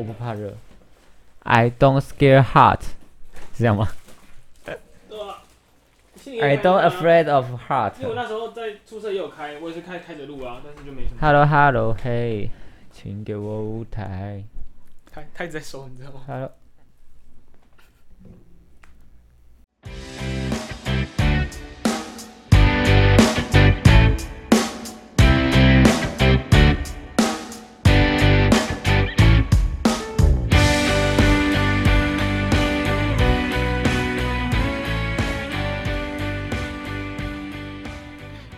我不怕热。I don't scare heart，是这样吗对啊。？I don't afraid of heart。因为我那时候在宿舍也有开，我也是开开着录啊，但是就没什么。Hello Hello Hey，请给我舞台。他他一直在收，你知道吗？Hello。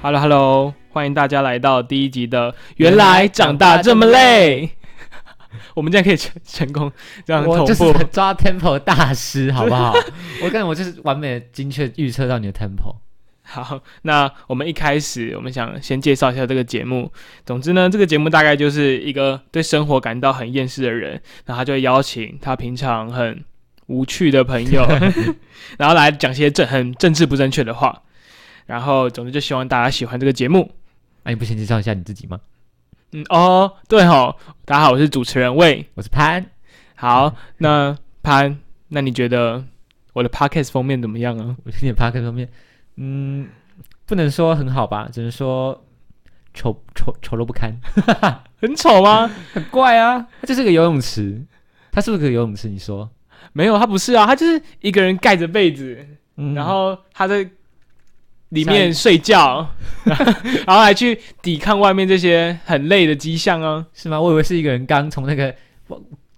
Hello Hello，欢迎大家来到第一集的《原来长大这么累》。我们这样可以成成功这样我同步。就是抓 tempo 大师，好不好？我跟我就是完美的精确预测到你的 tempo。好，那我们一开始，我们想先介绍一下这个节目。总之呢，这个节目大概就是一个对生活感到很厌世的人，然后他就会邀请他平常很无趣的朋友，然后来讲些政很政治不正确的话。然后，总之就希望大家喜欢这个节目。那、你不先介绍一下你自己吗？嗯，哦，对哦，大家好，我是主持人魏。我是潘，好，那潘，那你觉得我的 podcast 封面怎么样啊？我听你 p a r k 方面，嗯，不能说很好吧，只能说丑丑丑陋不堪，很丑吗？很怪啊。它就是个游泳池，它是不是个游泳池？你说，没有，它不是啊，它就是一个人盖着被子，嗯然后他在里面睡觉，然后还去抵抗外面这些很累的迹象啊。是吗？我以为是一个人刚从那个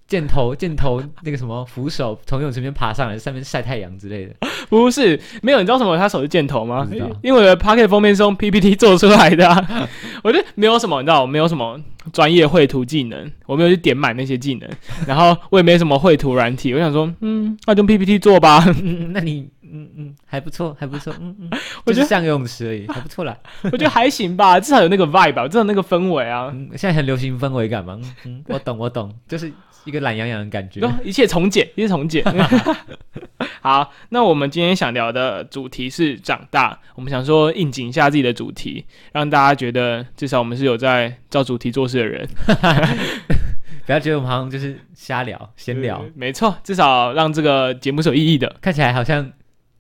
箭头箭头那个什么扶手从游泳池边爬上来，上面晒太阳之类的。不是，没有，你知道什么？他手是箭头吗？因为我的 Pocket 封面是用 PPT 做出来的、啊，我觉得没有什么，你知道，我没有什么专业绘图技能，我没有去点满那些技能，然后我也没什么绘图软体，我想说，嗯，那就用 PPT 做吧。嗯，那你嗯嗯还不错，还不错，嗯嗯，我觉得就是像游泳池而已，还不错啦。我觉得还行吧，至少有那个 vibe 吧，至少有那个氛围啊。嗯，现在很流行氛围感嘛，嗯嗯，我懂我懂，就是一个懒洋洋的感觉。一切从简，一切从简。好，那我们今天想聊的主题是长大。我们想说应景一下自己的主题，让大家觉得至少我们是有在照主题做事的人。不要觉得我们好像就是瞎聊闲聊，没错，至少让这个节目是有意义的。看起来好像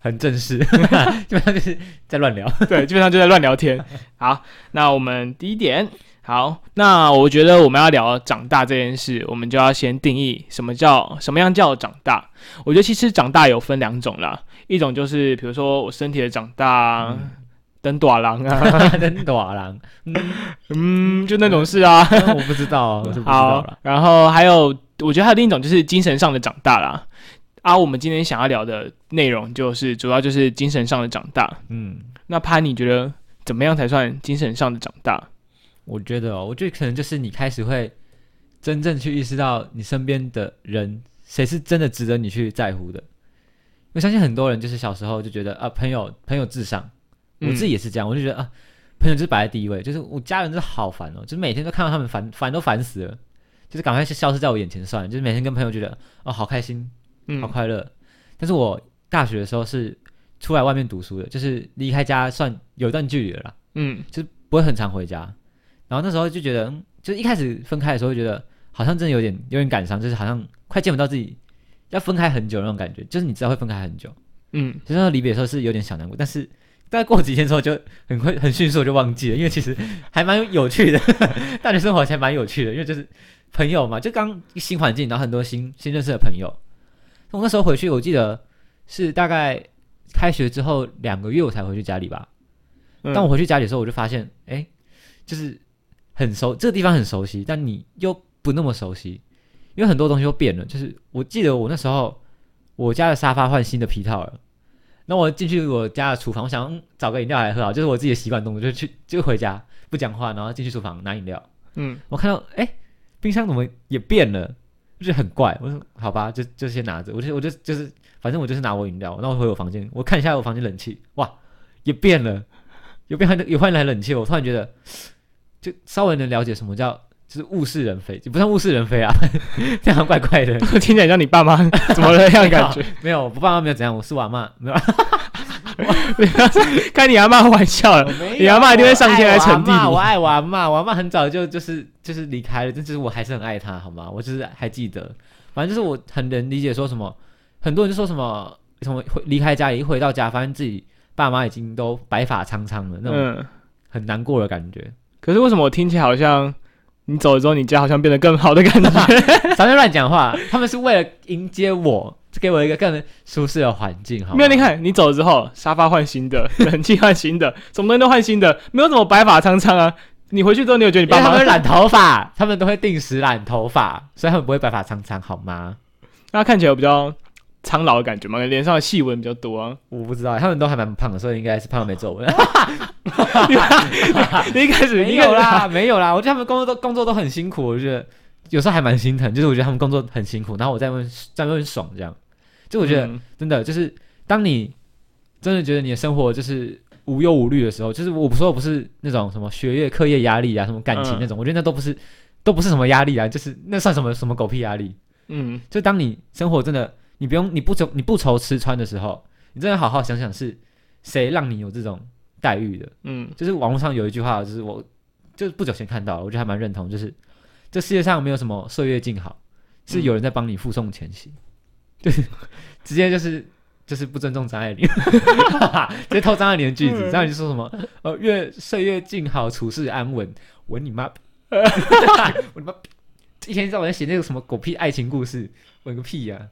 很正式，基本上就是在乱聊。对，基本上就在乱聊天。好，那我们第一点，好，那我觉得我们要聊长大这件事，我们就要先定义什么叫什么样叫长大。我觉得其实长大有分两种啦，一种就是比如说我身体的长大啊，登短郎啊，等短郎，嗯，嗯，就那种事啊。我不知道，我是不知道好了。，然后还有，我觉得还有另一种就是精神上的长大啦。啊，我们今天想要聊的内容就是主要就是精神上的长大。嗯，那潘，你觉得怎么样才算精神上的长大？我觉得哦，我觉得可能就是你开始会真正去意识到你身边的人谁是真的值得你去在乎的。我相信很多人就是小时候就觉得啊，朋友朋友至上，我自己也是这样，我就觉得啊，朋友就是摆在第一位，就是我家人真的好烦哦，就是每天都看到他们烦烦都烦死了，就是赶快是消失在我眼前算了，就是每天跟朋友觉得哦好开心，嗯好快乐。但是我大学的时候是出来外面读书的，就是离开家算有一段距离了啦，嗯就不会很常回家。然后那时候就觉得，嗯就是一开始分开的时候，会觉得好像真的有点有点感伤，就是好像快见不到自己，要分开很久那种感觉，就是你知道会分开很久。嗯，就是那离别的时候是有点小难过，但是大概过几天之后就很快很迅速就忘记了，因为其实还蛮有趣的，大学生活还蛮有趣的，因为就是朋友嘛，就刚新环境，然后很多新新认识的朋友。我那时候回去，我记得是大概开学之后两个月我才回去家里吧。嗯当我回去家里的时候，我就发现，哎，就是很熟，这个地方很熟悉，但你又不那么熟悉，因为很多东西都变了。就是我记得我那时候我家的沙发换新的皮套了，那我进去我家的厨房，我想、嗯找个饮料来喝啊，就是我自己的习惯动作，就去就回家不讲话，然后进去厨房拿饮料。嗯我看到哎，冰箱怎么也变了，就觉得很怪。我说好吧，就就先拿着，我就我就就是反正我就是拿我饮料，然后我回我房间，我看一下我房间冷气，哇，也变了，有变换有换来冷气，我突然觉得就稍微能了解什么叫。就是物是人非，就不算物是人非啊，这样怪怪的。听起来像你爸妈怎么了样的感觉？没有，我爸妈没有怎样，我是我阿妈，没有。开你阿妈玩笑了。你阿妈一定会上天来惩地你我爱我阿嬷，我阿嬷很早就就是就是离开了，但是我还是很爱她，好吗？我就是还记得，反正就是我很能理解说什么，很多人就说什么什么回离开家里，一回到家发现自己爸妈已经都白发苍苍了，那种嗯，很难过的感觉。可是为什么我听起来好像你走了之后，你家好像变得更好的感觉？咱们乱讲话，他们是为了迎接我，给我一个更舒适的环境，好吗？没有，你看你走了之后，沙发换新的，冷气换新的，什么东西都换新的，没有什么白发苍苍啊。你回去之后，你有觉得你爸妈因为他们染头发，他们都会定时染头发，所以他们不会白发苍苍，好吗？那看起来有比较苍老的感觉吗？脸上的细纹比较多啊。我不知道，他们都还蛮胖的，所以应该是胖到没皱纹。你一开始没有啦，没有啦，我觉得他们工作都工作都很辛苦，我觉得有时候还蛮心疼，就是我觉得他们工作很辛苦，然后我在外面在外面爽这样，就我觉得、嗯。真的就是当你真的觉得你的生活就是无忧无虑的时候，就是我不说不是那种什么学业课业压力啊，什么感情嗯那种，我觉得那都不是都不是什么压力啊，就是那算什么什么狗屁压力？嗯。就当你生活真的你不用你不愁你不愁吃穿的时候，你真的好好想想是谁让你有这种待遇的。嗯。就是网络上有一句话，就是我就是不久前看到，我觉得还蛮认同，就是这世界上没有什么岁月静好，是有人在帮你负重前行，就是 直接就是就是不尊重张爱玲，直接偷张爱玲的句子，张爱玲说什么呃月岁月静好，处事安稳，我你妈，我你妈，一天到晚在写那个什么狗屁爱情故事，稳个屁呀、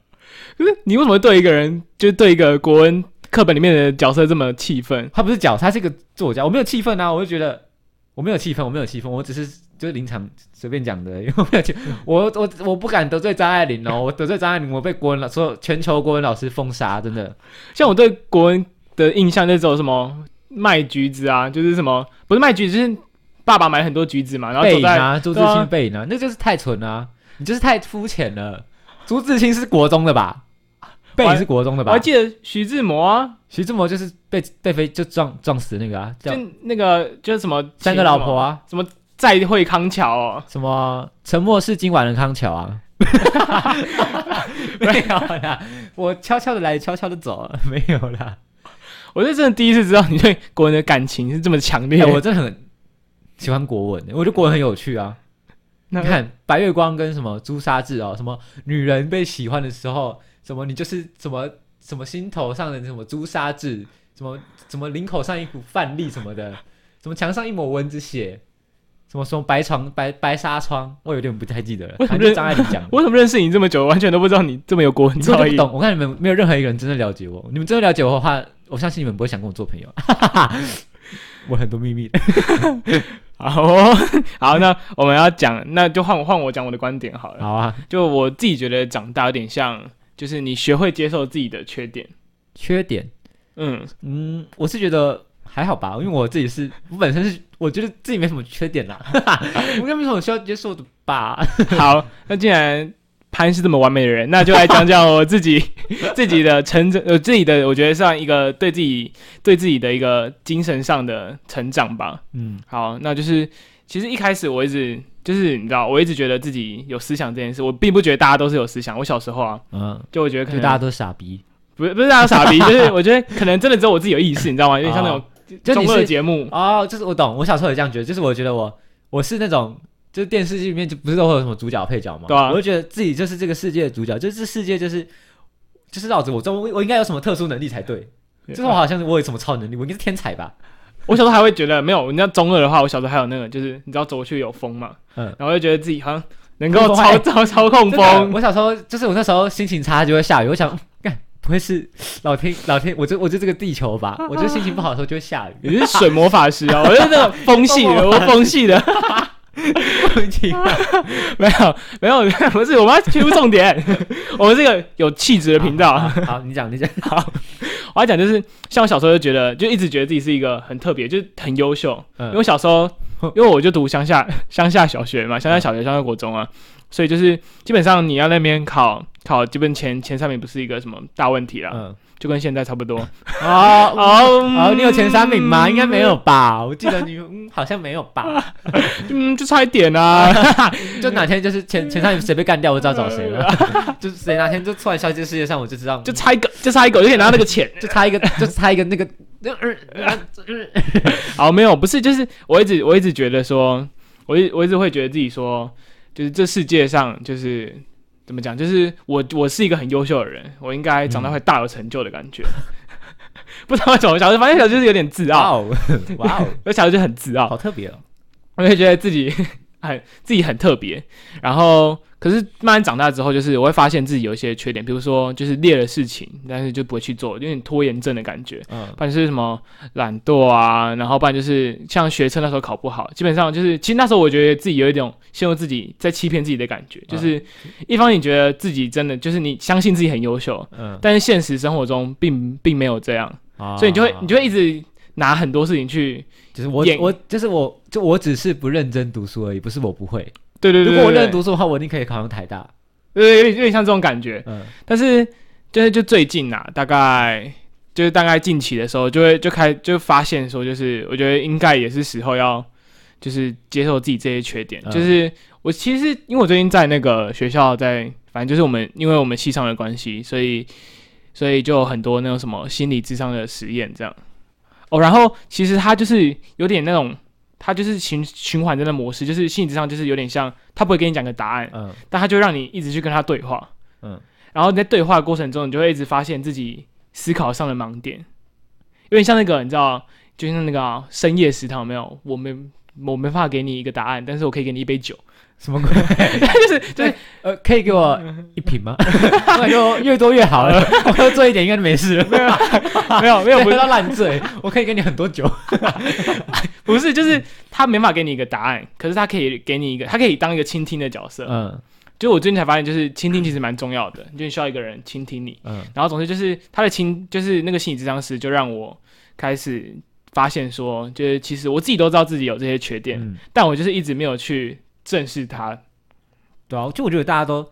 可是你为什么对一个人，就是对一个国文课本里面的角色这么气愤？他不是脚，他是一个作家，我没有气愤啊，我就觉得我没有气愤，我没有气愤，我只是就是临场随便讲的，因为我没有气，我我我不敢得罪张爱玲哦，我得罪张爱玲，我被国文老所有全球国文老师封杀，真的。像我对国文的印象就只有什么卖橘子啊，就是什么不是卖橘子，就是爸爸买很多橘子嘛，然后走在背影啊，朱自清背影啊，那就是太蠢了、啊，你就是太肤浅了。朱自清是国中的吧？背影是国中的吧我还？记得徐志摩啊，徐志摩就是被被飞就撞撞死的那个啊，叫就那个就是什么三个老婆啊，什么再会康桥哦，什么沉默是今晚的康桥啊？没有啦，我悄悄的来，悄悄的走，没有啦。我是真的第一次知道你对国文的感情是这么强烈。哎我真的很喜欢国文，我觉得国文很有趣啊。那你看白月光跟什么朱砂痣哦，什么女人被喜欢的时候，什么你就是什么什么心头上的什么朱砂痣，什么什么领口上一股饭粒什么的，什么墙上一抹蚊子血，什么什么白床白白纱窗，我有点不太记得了。为什张爱玲讲的。我怎么认识你这么久，完全都不知道你这么有国文造诣。懂，我看你们没有任何一个人真的了解我。你们真的了解我的话，我相信你们不会想跟我做朋友。我很多秘密的。好哦，好，那我们要讲，那就换我换我讲我的观点好了。好啊，就我自己觉得长大有点像，就是你学会接受自己的缺点。缺点，嗯，嗯，我是觉得还好吧，因为我自己是我本身是我觉得自己没什么缺点啦，我应该没什么需要接受的吧。好，那既然潘是这么完美的人，那就来讲讲我自己 自己的成长，呃，自己的我觉得像一个对自己对自己的一个精神上的成长吧。嗯好，那就是其实一开始我一直就是你知道，我一直觉得自己有思想这件事，我并不觉得大家都是有思想。我小时候啊，嗯，就我觉得可能大家都是傻逼，不是不是大家傻逼，就是我觉得可能真的只有我自己有意识，你知道吗？有点像那种就你是节目。哦，就是我懂，我小时候也这样觉得，就是我觉得我我是那种。就是电视剧里面就不是都会有什么主角配角嘛，对啊我就觉得自己就是这个世界的主角，就是这世界就是就是绕着我转，我我应该有什么特殊能力才对，就是我好像是我有什么超能力，我应该是天才吧？我小时候还会觉得没有，你知道中二的话，我小时候还有那个就是你知道走过去有风嘛，嗯然后就觉得自己好像能够操操操控风，我小时候就是我那时候心情差就会下雨，我想干不会是 老天老天，我就我就这个地球吧，我就心情不好的时候就会下雨。你是水魔法师啊，我是那种风系的，我风系的，没有没有，不是我们要切入重点，我们这个有气质的频道。好，好你讲你讲，好我要讲就是，像我小时候就觉得，就一直觉得自己是一个很特别，就是很优秀。因为小时候，因为我就读乡下乡下小学嘛，乡下小学、乡下国中啊，所以就是基本上你要那边考考，基本前前三名不是一个什么大问题啦，嗯，就跟现在差不多。哦哦哦，你有前三名吗？应该没有吧？我记得你嗯好像没有吧？嗯，就差一点啊。就哪天就是前 前三名谁被干掉，我知道找谁了。就是谁哪天就突然消失这世界上，我就知道，就差一个，就差一个，我就可以拿到那个钱。就差一个，就差一个那个。好，没有，不是，就是我一直我一直觉得说，我一我一直会觉得自己说，就是这世界上就是怎么讲，就是我我是一个很优秀的人，我应该长大会大有成就的感觉。不知道为什么，小时候反正小时候就是有点自傲，哇哦，哇哦，我小时候就很自傲，好特别哦。我就觉得自己 很自己很特别，然后可是慢慢长大之后，就是我会发现自己有一些缺点，比如说就是列了事情，但是就不会去做，有点拖延症的感觉。嗯。不然就是什么懒惰啊，然后不然就是像学车那时候考不好，基本上就是其实那时候我觉得自己有一种陷入自己在欺骗自己的感觉，就是一方面你觉得自己真的就是你相信自己很优秀，嗯，但是现实生活中并并没有这样，啊。所以你就会你就会一直拿很多事情去，就是我演。我就是我就我只是不认真读书而已，不是我不会。对对对如果我认真读，书的话，我一定可以考上台大。对，有点有点像这种感觉，嗯但是就是就最近呐、大概就是大概近期的时候，就会就开就发现说，就是我觉得应该也是时候要就是接受自己这些缺点。嗯就是我其实因为我最近在那个学校在，反正就是我们因为我们系上的关系，所以所以就有很多那种什么心理智商的实验这样。哦，然后其实它就是有点那种。它就是循循环针的模式，就是性质上，就是有点像，他不会跟你讲个答案，嗯。但他就让你一直去跟他对话，嗯。然后在对话的过程中，你就会一直发现自己思考上的盲点，有点像那个你知道，就像那个啊、深夜食堂有没有？我没我没办法给你一个答案，但是我可以给你一杯酒，什么鬼？就是就是 呃，可以给我一瓶吗？我感觉我越多越好了，我喝醉一点应该就没事了。没有没有没有不要烂醉，我可以给你很多酒。不是就是他没法给你一个答案，可是他可以给你一个，他可以当一个倾听的角色。嗯就我最近才发现，就是倾听其实蛮重要的，就需要一个人倾听你。嗯然后总之就是他的倾，就是那个心理咨商师就让我开始发现说，就是其实我自己都知道自己有这些缺点，嗯，但我就是一直没有去正视它。对啊，就我觉得大家都，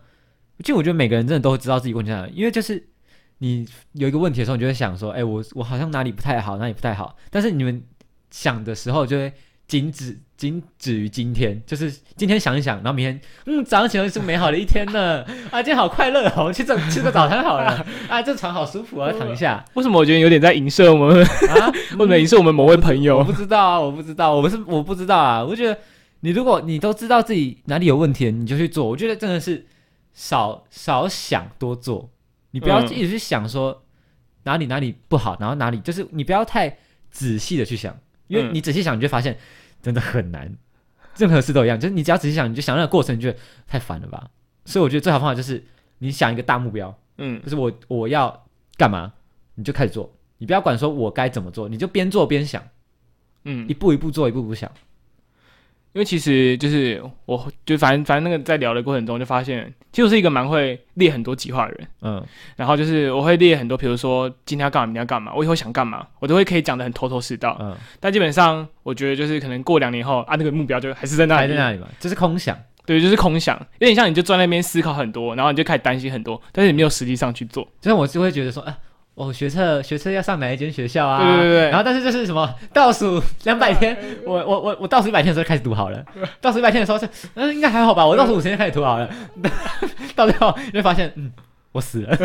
就我觉得每个人真的都会知道自己问题在哪，因为就是你有一个问题的时候，你就会想说，哎、我我好像哪里不太好，哪里不太好，但是你们想的时候就会仅止仅止于今天，就是今天想一想，然后明天，嗯，早上起来是美好的一天呢，啊，今天好快乐哦，我去这吃个早餐好了，啊，这床好舒服啊，躺一下为什么我觉得有点在影射我们，啊，或者影射我们某位朋友我友？不知道啊，我不知道，我不是我不知道啊。我觉得你如果你都知道自己哪里有问题，你就去做。我觉得真的是少少想多做，你不要嗯一直去想说哪里哪里不好，然后哪里就是你不要太仔细的去想，因为嗯你仔细想，你就发现真的很难。任何事都一样，就是你只要仔细想，你就想那个过程，你觉得太烦了吧？所以我觉得最好方法就是你想一个大目标，嗯就是我我要干嘛，你就开始做，你不要管说我该怎么做，你就边做边想。嗯一，步一步做，一步一步想。因为其实就是我就反正反正那个在聊的过程中就发现，其实我是一个蛮会列很多计划的人。嗯然后就是我会列很多，比如说今天要干嘛，明天要干嘛，我以后想干嘛，我都会可以讲的很头头是道。嗯，但基本上我觉得就是可能过两年后啊，那个目标就还是在那里，还在那里嘛，就是空想。对，就是空想，有点像你就坐在那边思考很多，然后你就开始担心很多，但是你没有实际上去做。就是我就会觉得说，啊，我学测学测要上哪一间学校啊？对对对对然后但是就是什么 倒数两百天，我我我我倒数一百天的时候开始读好了，倒数一百天的时候是，嗯，应该还好吧，我倒数五十天开始读好了，到最后你会发现，嗯，我死了，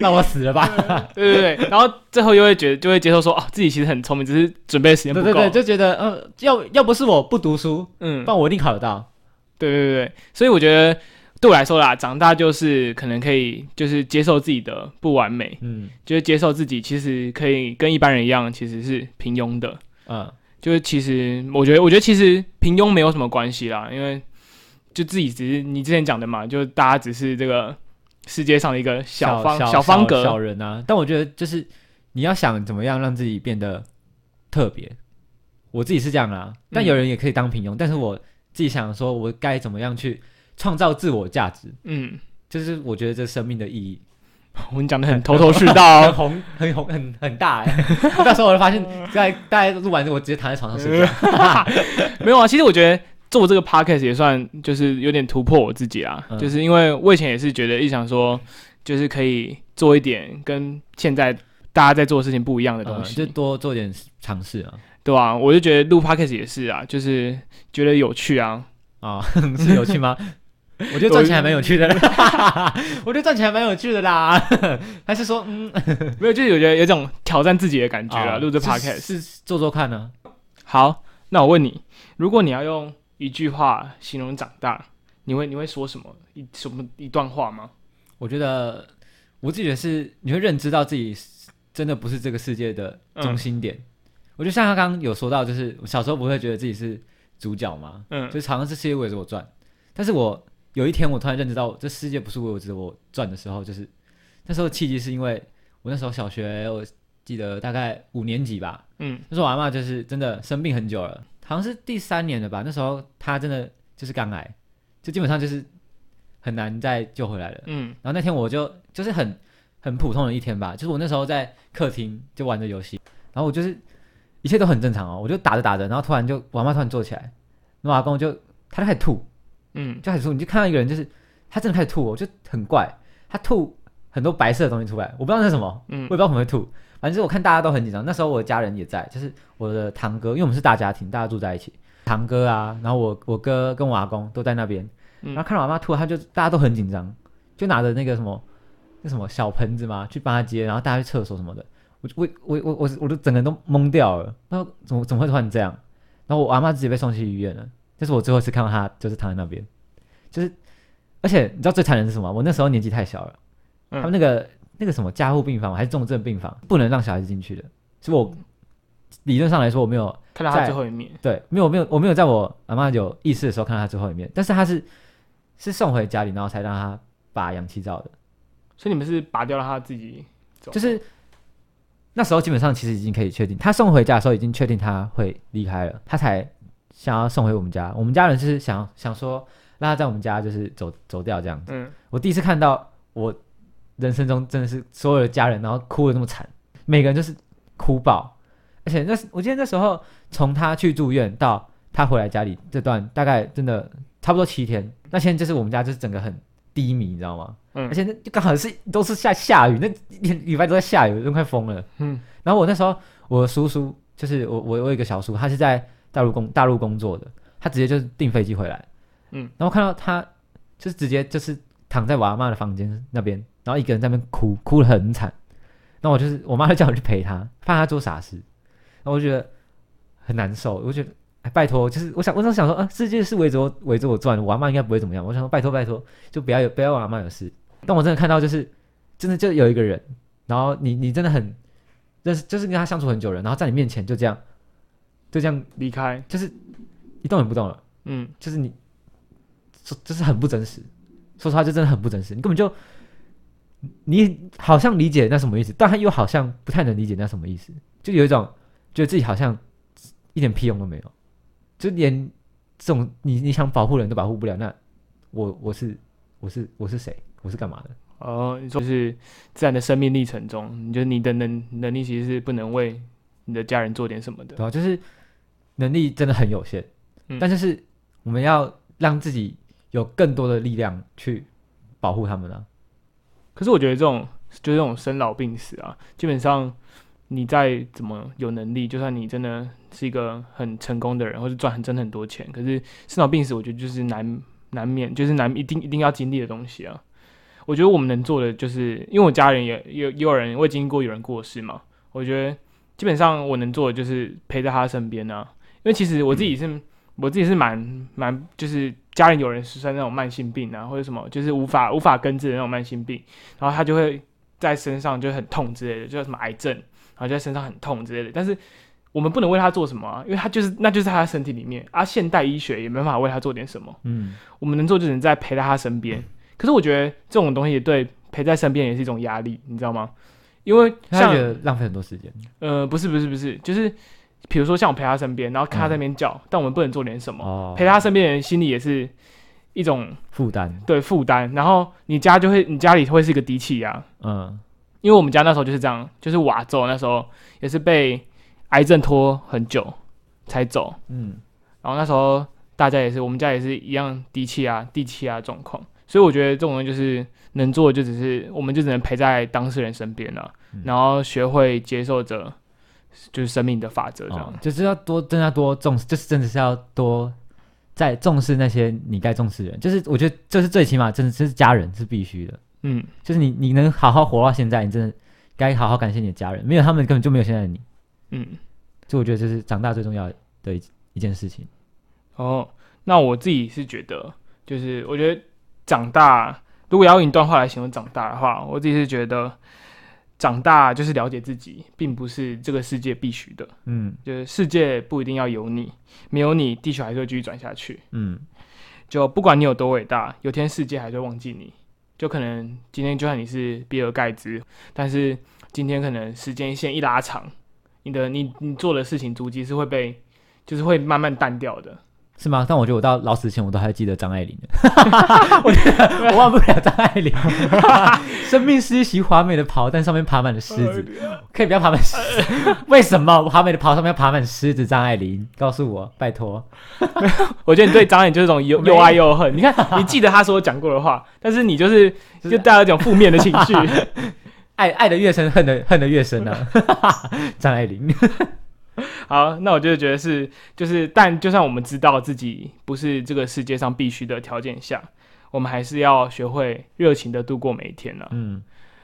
那我死了吧？对对对，然后最后又会觉得就会接受说，哦，自己其实很聪明，只是准备的时间不够。对对对，就觉得，呃，要要不是我不读书，嗯不，然我一定考得到。对对对对，所以我觉得对我来说啦，长大就是可能可以就是接受自己的不完美，嗯就是接受自己其实可以跟一般人一样，其实是平庸的。嗯就是其实我觉得，我觉得其实平庸没有什么关系啦，因为就自己只是你之前讲的嘛，就大家只是这个世界上的一个小方小方格，小人啊。但我觉得就是你要想怎么样让自己变得特别，我自己是这样啦。但嗯有人也可以当平庸，但是我自己想说，我该怎么样去创造自我价值，嗯，就是我觉得这生命的意义 我们讲的很头头是道很哦。宏 很红很很大哎、到时候我就发现，在大家录完之后，我直接躺在床上睡觉。没有啊，其实我觉得做这个 podcast 也算就是有点突破我自己啊，嗯就是因为我以前也是觉得一想说，就是可以做一点跟现在大家在做的事情不一样的东嗯，西，就多做点尝试啊。对啊、我就觉得录 podcast 也是啊，就是觉得有趣啊，啊、是有趣吗？我觉得赚钱还蛮有趣的啦，我觉得赚钱还蛮有趣的啦。还是说，嗯，没有，就是有觉得有种挑战自己的感觉啊，啊录这 podcast。是做做看呢、好，那我问你，如果你要用一句话形容长大，你会你会说什么一什么一段话吗？我觉得我自己觉得是，你会认知到自己真的不是这个世界的中心点。我觉得像他刚刚有说到，就是我小时候不会觉得自己是主角嘛，嗯就是好像是世界围着我转。但是我有一天我突然认知到，这世界不是围着我转的时候，就是那时候契机是因为我那时候小学，我记得大概五年级吧，嗯那时候我阿妈就是真的生病很久了，好像是第三年了吧。那时候她真的就是肝癌，就基本上就是很难再救回来了。嗯然后那天我就就是很很普通的一天吧，就是我那时候在客厅就玩着游戏，然后我就是一切都很正常哦，我就打着打着，然后突然就我阿妈突然坐起来，然后我阿公就他就开始吐，嗯。就开始吐，你就看到一个人就是他真的开始吐哦，就很怪，他吐很多白色的东西出来，我不知道那是什么，我嗯也不知道怎么会吐，反正就是我看大家都很紧张。那时候我的家人也在，就是我的堂哥，因为我们是大家庭，大家住在一起，堂哥啊，然后我我哥跟我阿公都在那边，嗯。然后看到我阿妈吐，他就大家都很紧张，就拿着那个什么那什么小盆子嘛去帮他接，然后大家去厕所什么的，我就我我我我我都整个人都懵掉了，那怎么怎么会突然这样？然后我阿妈直接被送去医院了，这是我最后一次看到他，就是躺在那边，就是而且你知道最残忍是什么？我那时候年纪太小了。嗯他们那个那个什么加护病房还是重症病房，不能让小孩子进去的。所以我理论上来说，我没有看到他最后一面，对，没有没有我没有在我阿妈有意识的时候看到他最后一面，但是他是是送回家里，然后才让他拔氧气罩的。所以你们是拔掉了他自己走，就是那时候基本上其实已经可以确定，他送回家的时候已经确定他会离开了，他才想要送回我们家。我们家人是想想说让他在我们家就是走走掉这样子。嗯我第一次看到我人生中真的是所有的家人，然后哭的那么惨，每个人就是哭爆。而且那是我记得那时候从他去住院到他回来家里这段，大概真的差不多七天。那天就是我们家就是整个很低迷，你知道吗？嗯而且那就刚好是都是下下雨，那一天礼拜都在下雨，都快疯了。嗯然后我那时候我叔叔就是我我我有一个小叔，他是在大陆工大陆工作的，他直接就是订飞机回来，嗯，然后看到他就是直接就是躺在我阿妈的房间那边，然后一个人在那边哭，哭得很惨。那我就是我妈就叫我去陪他，怕他做傻事，然后我就觉得很难受，我就觉得。哎，拜托，就是我想，我当时想说，啊，世界是围着我围着我转的，我阿妈应该不会怎么样。我想说，拜托拜托，就不要有不要让我阿妈有事。但我真的看到，就是真的就有一个人，然后你你真的很认识，就是跟他相处很久了，然后在你面前就这样，就这样，离开，就是一动也不动了，嗯就是你，说就是很不真实。说实话，就真的很不真实，你根本就你好像理解那什么意思，但他又好像不太能理解那什么意思，就有一种觉得自己好像一点屁用都没有，就连这种你你想保护人都保护不了，那我我是我是我是谁？我是干嘛的？哦，你说就是自然的生命历程中，你觉得你的能能力其实是不能为你的家人做点什么的对，吧、就是能力真的很有限，嗯但就是我们要让自己有更多的力量去保护他们啊。可是我觉得这种就是这种生老病死啊，基本上你再怎么有能力，就算你真的是一个很成功的人，或是赚很真的很多钱，可是生老病死，我觉得就是难难免，就是难一定一定要经历的东西啊。我觉得我们能做的就是，因为我家人也也也有人，我也经历过有人过世嘛。我觉得基本上我能做的就是陪在他身边啊。因为其实我自己是，我自己是蛮蛮，就是家人有人是生那种慢性病啊，或者什么，就是无法无法根治的那种慢性病，然后他就会在身上就很痛之类的，就叫什么癌症，然后就在身上很痛之类的。但是我们不能为他做什么啊，因为他就是那就是他的身体里面啊，现代医学也没办法为他做点什么。嗯，我们能做就只能在陪在他身边。可是我觉得这种东西对陪在身边也是一种压力，你知道吗？因为他像觉得浪费很多时间。呃不是不是不是，就是比如说像我陪他身边，然后看他在那边叫，但我们不能做点什么，哦，陪他身边的人心里也是一种负担，对负担。然后你家就会你家里会是一个低气压，嗯。因为我们家那时候就是这样，就是瓦走那时候也是被癌症拖很久才走，嗯，然后那时候大家也是，我们家也是一样低气压、低气压状况，所以我觉得这种人就是能做的就只是，我们就只能陪在当事人身边了，嗯。然后学会接受着就是生命的法则这样哦。就是要多，真的要多重视，就是真的是要多在重视那些你该重视的人。就是我觉得这是最起码，真的这是家人是必须的。嗯，就是你你能好好活到现在，你真的该好好感谢你的家人，没有他们根本就没有现在的你。嗯，就我觉得这是长大最重要的一一件事情。哦，那我自己是觉得，就是我觉得长大，如果要用一段话来形容长大的话，我自己是觉得长大就是了解自己，并不是这个世界必须的。嗯就是世界不一定要有你，没有你，地球还是会继续转下去。嗯就不管你有多伟大，有天世界还是会忘记你。就可能今天就算你是比尔盖茨，但是今天可能时间线一拉长，你的你你做的事情足迹是会被，就是会慢慢淡掉的。是吗？但我觉得我到老死前我都还记得张爱玲的，我觉得我忘不了张爱玲。生命是一袭华美的袍，但上面爬满了狮子。可以不要爬满狮子？为什么华美的袍上面要爬满狮子？张爱玲，告诉我，拜托。我觉得你对张爱玲就是这种又又爱又恨。你看，你记得她所讲过的话，但是你就是就带有一种负面的情绪。爱爱的越深，恨的恨的越深啊！张爱玲，好，那我就觉得是，就是，但就算我们知道自己不是这个世界上必须的条件下，我们还是要学会热情的度过每一天呢、嗯，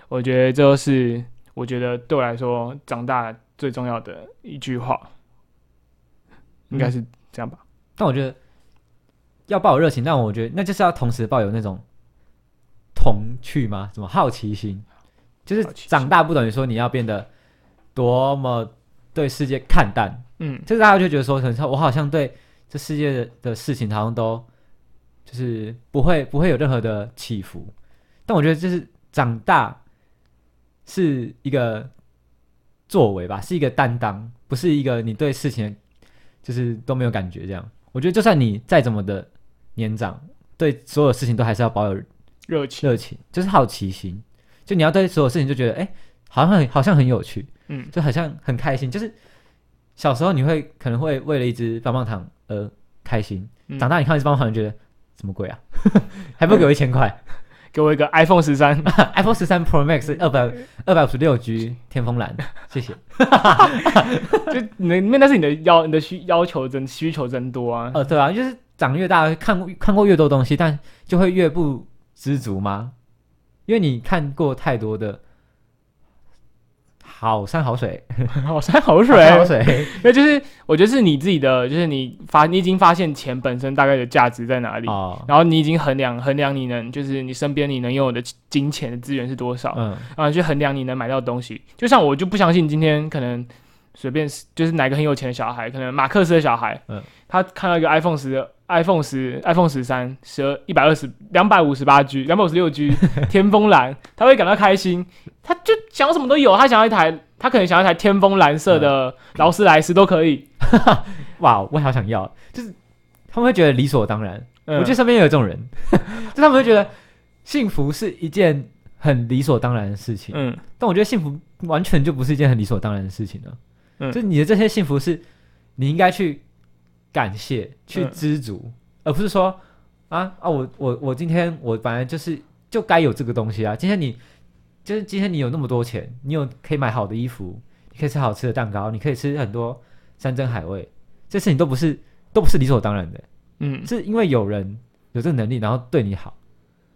我觉得这就是我觉得对我来说长大最重要的一句话，应该是这样吧。但我觉得要抱有热情，但我觉得那就是要同时抱有那种童趣吗？什么好奇心？就是长大不等于说你要变得多么对世界看淡，嗯。就是大家就觉得说，可能我好像对这世界的的事情好像都就是不会不会有任何的起伏，但我觉得就是长大是一个作为吧，是一个担当，不是一个你对事情就是都没有感觉这样。我觉得就算你再怎么的年长，对所有事情都还是要保有热情，热情，就是好奇心，就你要对所有事情就觉得，哎、好像很好像很有趣，嗯就好像很开心。就是小时候你会可能会为了一支棒棒糖而开心，嗯长大你看一支棒棒糖，觉得什么鬼啊，还不给我一千块 给我一个 iPhone 十三？iPhone 十三 Pro Max 二百二百五十六 G 天风蓝，谢谢。就那那是你的要你的需要求真需求真多啊。呃，对啊，就是长越大，看过看过越多东西，但就会越不知足吗？因为你看过太多的 好山好水，好山好好水，山好水，那就是我觉得是你自己的，就是你发你已经发现钱本身大概的价值在哪里，哦，然后你已经衡量衡量你能就是你身边你能拥有的金钱的资源是多少，嗯。然后，去衡量你能买到的东西。就像我就不相信今天可能随便就是哪个很有钱的小孩，可能马克思的小孩，嗯。他看到一个 iPhone 十、iPhone 十、iPhone 十三、十二、一百二十、两百五十八 G、两百五十六 G 天风蓝，他会感到开心，他就想要什么都有，他想要一台，他可能想要一台天风蓝色的劳斯莱斯都可以。哇，我好想要，就是他们会觉得理所当然。嗯。我觉得身边也有这种人，就他们会觉得幸福是一件很理所当然的事情，嗯。但我觉得幸福完全就不是一件很理所当然的事情了、嗯。就你的这些幸福是你应该去感谢、去嗯知足，而不是说啊啊，我我我今天我本来就是就该有这个东西啊。今天你就是今天你有那么多钱，你有可以买好的衣服，你可以吃好吃的蛋糕，你可以吃很多山珍海味，这事情都不是都不是理所当然的，嗯是因为有人有这个能力，然后对你好，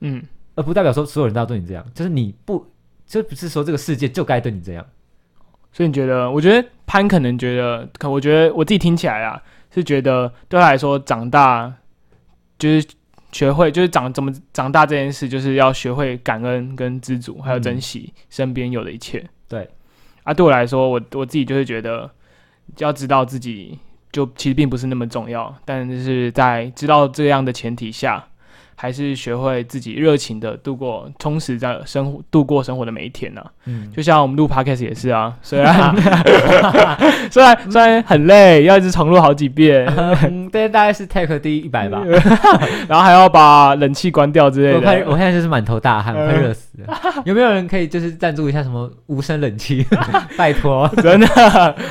嗯而不代表说所有人都要对你这样，就是你不就不是说这个世界就该对你这样。所以你觉得？我觉得潘可能觉得，可我觉得我自己听起来啊，是觉得对他来说，长大就是学会，就是长怎么长大这件事，就是要学会感恩跟知足，还有珍惜身边有的一切。对，啊，对我来说，我我自己就是觉得，要知道自己就其实并不是那么重要，但是在知道这样的前提下，还是学会自己热情的度过充实在生活度过生活的每一天呢、嗯，就像我们录 podcast 也是啊，虽然虽然虽然很累，要一直重录好几遍，嗯，对，大概是 take 第一百吧。然后还要把冷气关掉之类的。我现在就是满头大汗，我快嗯热死了。有没有人可以就是赞助一下什么无声冷气？拜托，真的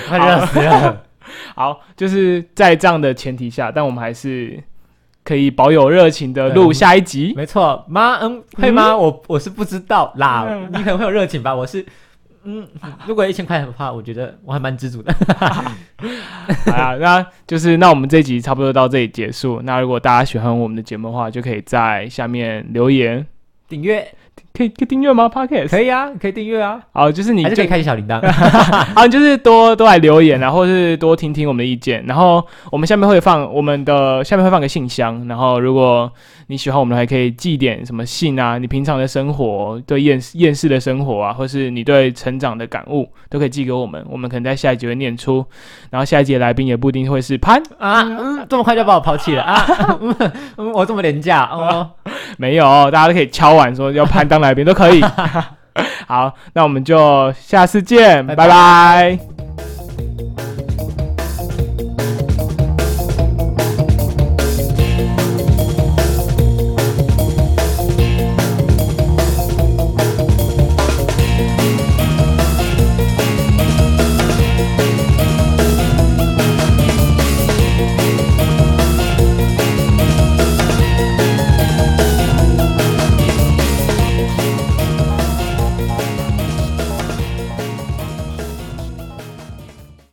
快热死了。好，就是在这样的前提下，但我们还是可以保有热情的录下一集。没错，妈，嗯，会吗？我我是不知道啦，你可能会有热情吧，我是。嗯，如果一千块的话，我觉得我还蛮知足的。好啊，那就是那我们这集差不多到这里结束。那如果大家喜欢我们的节目的话，就可以在下面留言订阅。可以可以订阅吗？Podcast 可以啊，可以订阅啊。好，就是你可以开启小铃铛。好，就是多多来留言，然后是多听听我们的意见。然后我们下面会放我们的下面会放个信箱。然后如果你喜欢我们，还可以寄点什么信啊？你平常的生活对厌厌世的生活啊，或是你对成长的感悟，都可以寄给我们。我们可能在下一集会念出。然后下一集的来宾也不一定会是潘啊，嗯，这么快就把我抛弃了啊？我这么廉价哦？没有，大家都可以敲碗说要潘当来宾都可以。好，那我们就下次见，拜拜。